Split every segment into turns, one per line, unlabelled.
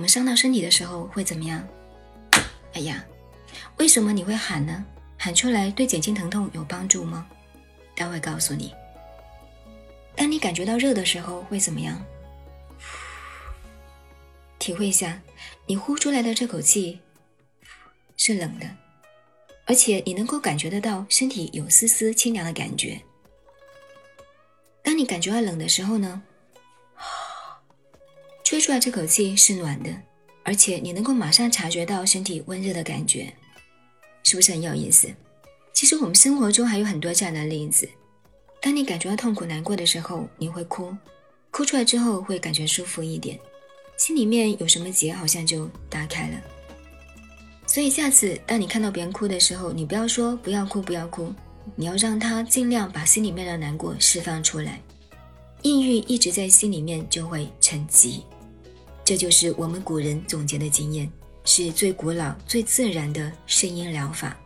我们伤到身体的时候会怎么样？哎呀，为什么你会喊呢？喊出来对减轻疼痛有帮助吗？他会告诉你。当你感觉到热的时候会怎么样？体会一下，你呼出来的这口气是冷的，而且你能够感觉得到身体有丝丝清凉的感觉。当你感觉到冷的时候呢？出来这口气是暖的，而且你能够马上察觉到身体温热的感觉，是不是很有意思？其实我们生活中还有很多这样的例子。当你感觉到痛苦难过的时候，你会哭，哭出来之后会感觉舒服一点，心里面有什么结好像就打开了。所以下次当你看到别人哭的时候，你不要说不要哭不要哭，你要让他尽量把心里面的难过释放出来。抑郁一直在心里面就会沉积。这就是我们古人总结的经验，是最古老、最自然的声音疗法。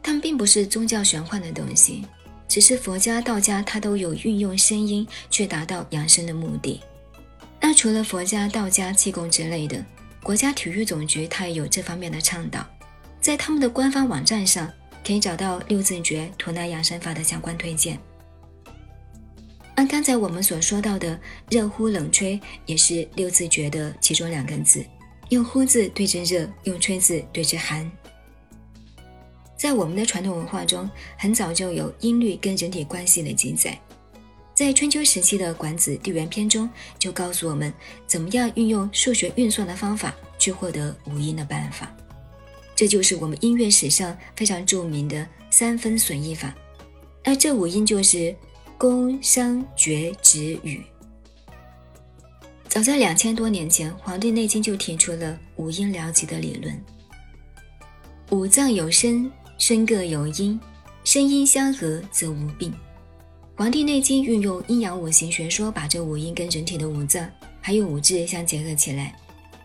它们并不是宗教玄幻的东西，只是佛家、道家它都有运用声音去达到养生的目的。那除了佛家、道家、气功之类的，国家体育总局它也有这方面的倡导，在他们的官方网站上可以找到六字诀吐纳养生法的相关推荐。按刚才我们所说到的热呼冷吹，也是六字诀的其中两个字，用呼字对着热，用吹字对着寒。在我们的传统文化中，很早就有音律跟人体关系的记载。在春秋时期的《管子·地缘篇》中，就告诉我们怎么样运用数学运算的方法去获得五音的办法。这就是我们音乐史上非常著名的三分损益法。而这五音就是。宫商角徵羽。早在两千多年前，《黄帝内经》就提出了五音疗疾的理论。五脏有声，声各有音，声音相和则无病。《黄帝内经》运用阴阳五行学说，把这五音跟人体的五脏还有五志相结合起来。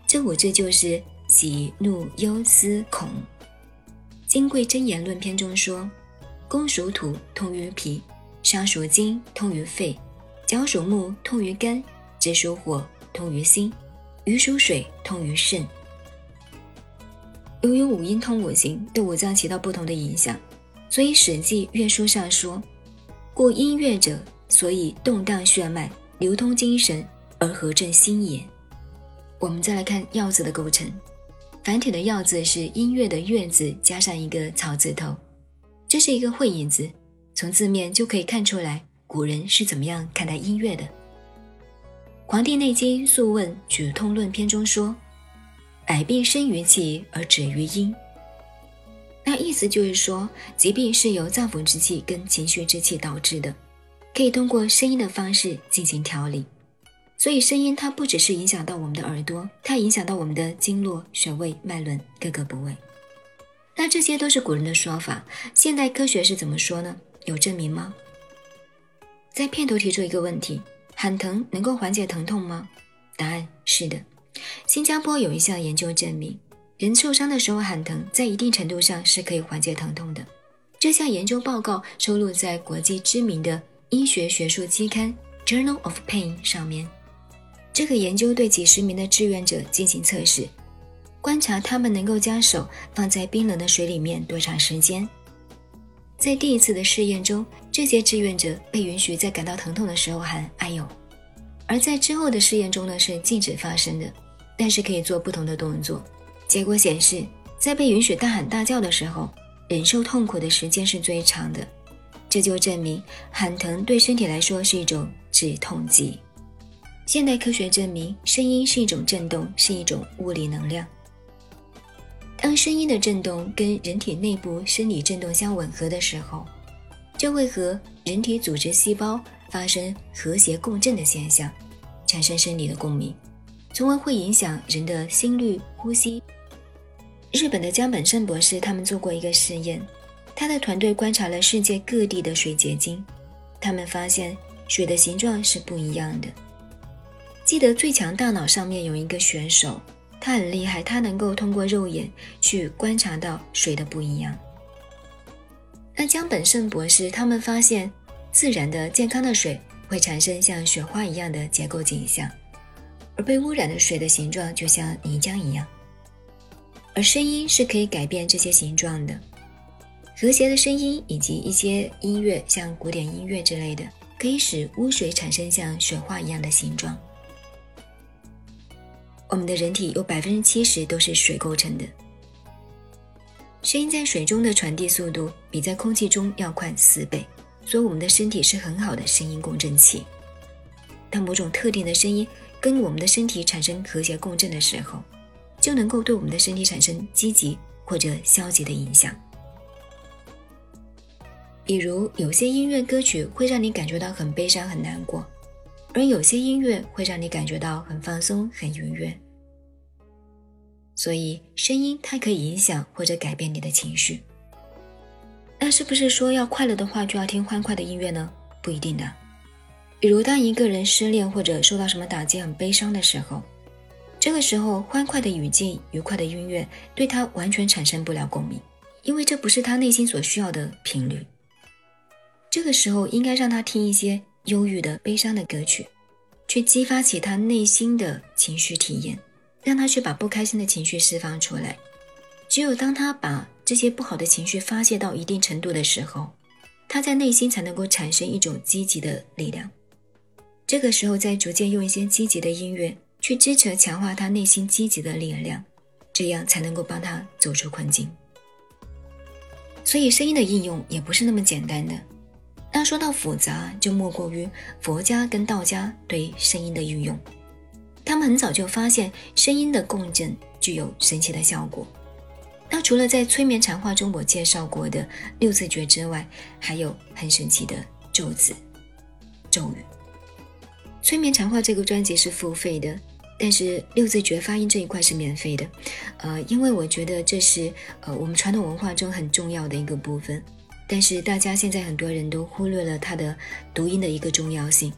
这五志就是喜怒忧思恐。《金匮真言论篇》中说：“宫属土，通于脾。”伤属金，通于肺；角属木，通于肝；子属火，通于心；鱼属水，通于肾。由于五音通五行，对五脏起到不同的影响，所以《史记·乐书》上说：“故音乐者，所以动荡血脉，流通精神，而和正心也。”我们再来看“药”字的构成，繁体的“药”字是音乐的“乐”字加上一个草字头，这是一个会意字。从字面就可以看出来，古人是怎么样看待音乐的。《黄帝内经·素问举痛论篇》中说：“百病生于气而止于音。”那意思就是说，疾病是由脏腑之气跟情绪之气导致的，可以通过声音的方式进行调理。所以，声音它不只是影响到我们的耳朵，它影响到我们的经络、穴位、脉轮各个部位。那这些都是古人的说法，现代科学是怎么说呢？有证明吗？在片头提出一个问题：喊疼能够缓解疼痛吗？答案是的。新加坡有一项研究证明，人受伤的时候喊疼，在一定程度上是可以缓解疼痛的。这项研究报告收录在国际知名的医学学术期刊《Journal of Pain》上面。这个研究对几十名的志愿者进行测试，观察他们能够将手放在冰冷的水里面多长时间。在第一次的试验中，这些志愿者被允许在感到疼痛的时候喊“哎呦”，而在之后的试验中呢是禁止发声的，但是可以做不同的动作。结果显示，在被允许大喊大叫的时候，忍受痛苦的时间是最长的。这就证明喊疼对身体来说是一种止痛剂。现代科学证明，声音是一种震动，是一种物理能量。当声音的振动跟人体内部生理振动相吻合的时候，就会和人体组织细胞发生和谐共振的现象，产生生理的共鸣，从而会影响人的心率、呼吸。日本的江本胜博士他们做过一个实验，他的团队观察了世界各地的水结晶，他们发现水的形状是不一样的。记得最强大脑上面有一个选手。他很厉害，他能够通过肉眼去观察到水的不一样。那江本胜博士他们发现，自然的健康的水会产生像雪花一样的结构景象，而被污染的水的形状就像泥浆一样。而声音是可以改变这些形状的，和谐的声音以及一些音乐，像古典音乐之类的，可以使污水产生像雪花一样的形状。我们的人体有百分之七十都是水构成的，声音在水中的传递速度比在空气中要快四倍，所以我们的身体是很好的声音共振器。当某种特定的声音跟我们的身体产生和谐共振的时候，就能够对我们的身体产生积极或者消极的影响。比如，有些音乐歌曲会让你感觉到很悲伤、很难过，而有些音乐会让你感觉到很放松、很愉悦。所以，声音它可以影响或者改变你的情绪。那是不是说要快乐的话就要听欢快的音乐呢？不一定的。比如，当一个人失恋或者受到什么打击、很悲伤的时候。这个时候，欢快的语境、愉快的音乐对他完全产生不了共鸣，因为这不是他内心所需要的频率。这个时候，应该让他听一些忧郁的、悲伤的歌曲，去激发起他内心的情绪体验，让他去把不开心的情绪释放出来。只有当他把这些不好的情绪发泄到一定程度的时候，他在内心才能够产生一种积极的力量。这个时候，再逐渐用一些积极的音乐。去支持、强化他内心积极的力量，这样才能够帮他走出困境。所以，声音的应用也不是那么简单的。那说到复杂，就莫过于佛家跟道家对声音的运用。他们很早就发现声音的共振具有神奇的效果。那除了在催眠禅话中我介绍过的六字诀之外，还有很神奇的咒子、咒语。催眠禅话这个专辑是付费的。但是六字诀发音这一块是免费的，呃，因为我觉得这是呃我们传统文化中很重要的一个部分。但是大家现在很多人都忽略了它的读音的一个重要性，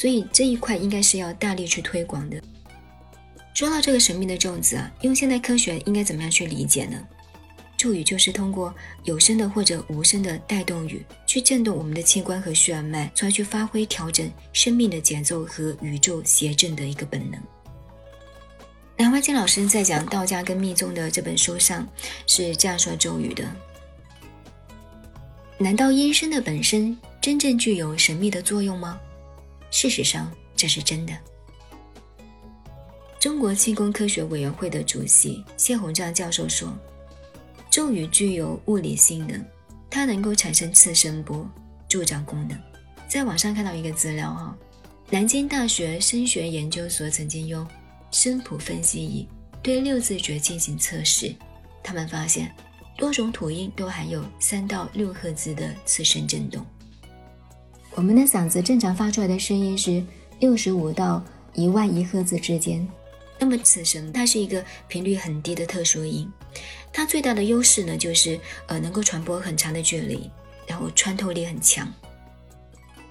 所以这一块应该是要大力去推广的。说到这个神秘的咒子啊，用现代科学应该怎么样去理解呢？咒语就是通过有声的或者无声的带动语去震动我们的器官和血脉，从而去发挥调整生命的节奏和宇宙谐振的一个本能。南怀瑾老师在讲道家跟密宗的这本书上是这样说咒语的：难道音声的本身真正具有神秘的作用吗？事实上，这是真的。中国气功科学委员会的主席谢洪章教授说，咒语具有物理性能，它能够产生次声波，助长功能。在网上看到一个资料哈，南京大学声学研究所曾经用。声谱分析仪对六字诀进行测试，他们发现多种吐音都含有三到六赫兹的次声振动。我们的嗓子正常发出来的声音是六十五到一万一赫兹之间，那么此声它是一个频率很低的特殊音，它最大的优势呢就是呃能够传播很长的距离，然后穿透力很强。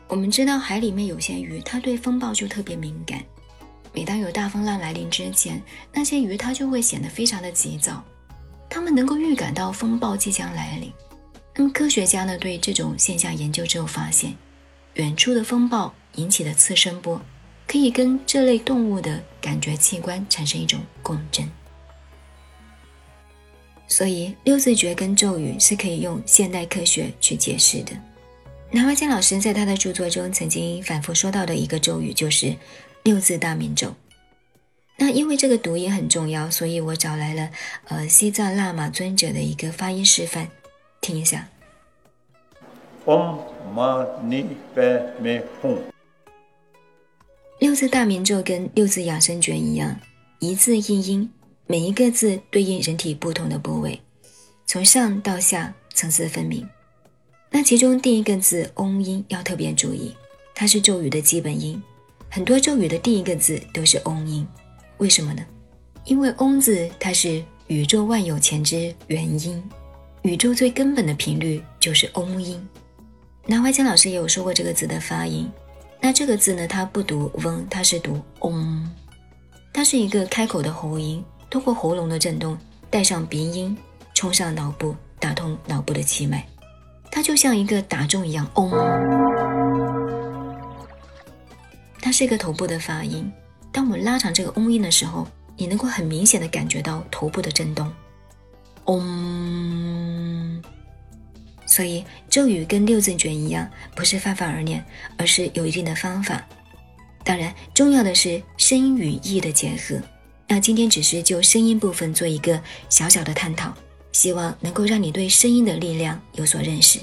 我们知道海里面有些鱼，它对风暴就特别敏感。每当有大风浪来临之前，那些鱼它就会显得非常的急躁，它们能够预感到风暴即将来临。那么科学家呢对这种现象研究之后发现，远处的风暴引起的次声波，可以跟这类动物的感觉器官产生一种共振。所以六字诀跟咒语是可以用现代科学去解释的。南怀瑾老师在他的著作中曾经反复说到的一个咒语就是。六字大明咒，那因为这个读音很重要，所以我找来了呃西藏喇嘛尊者的一个发音示范，听一下。六字大明咒跟六字养生诀一样，一字一音，每一个字对应人体不同的部位，从上到下层次分明。那其中第一个字嗡音要特别注意，它是咒语的基本音。很多咒语的第一个字都是嗡音，为什么呢？因为嗡字它是宇宙万有前之元音，宇宙最根本的频率就是嗡音。南怀瑾老师也有说过这个字的发音，那这个字呢，它不读嗡，它是读嗡，它是一个开口的喉音，通过喉咙的震动带上鼻音，冲上脑部，打通脑部的气脉，它就像一个打中一样，嗡。它是一个头部的发音，当我们拉长这个嗡音的时候，你能够很明显的感觉到头部的震动。嗡。所以咒语跟六字诀一样，不是泛泛而念，而是有一定的方法。当然，重要的是声音与意的结合。那今天只是就声音部分做一个小小的探讨，希望能够让你对声音的力量有所认识。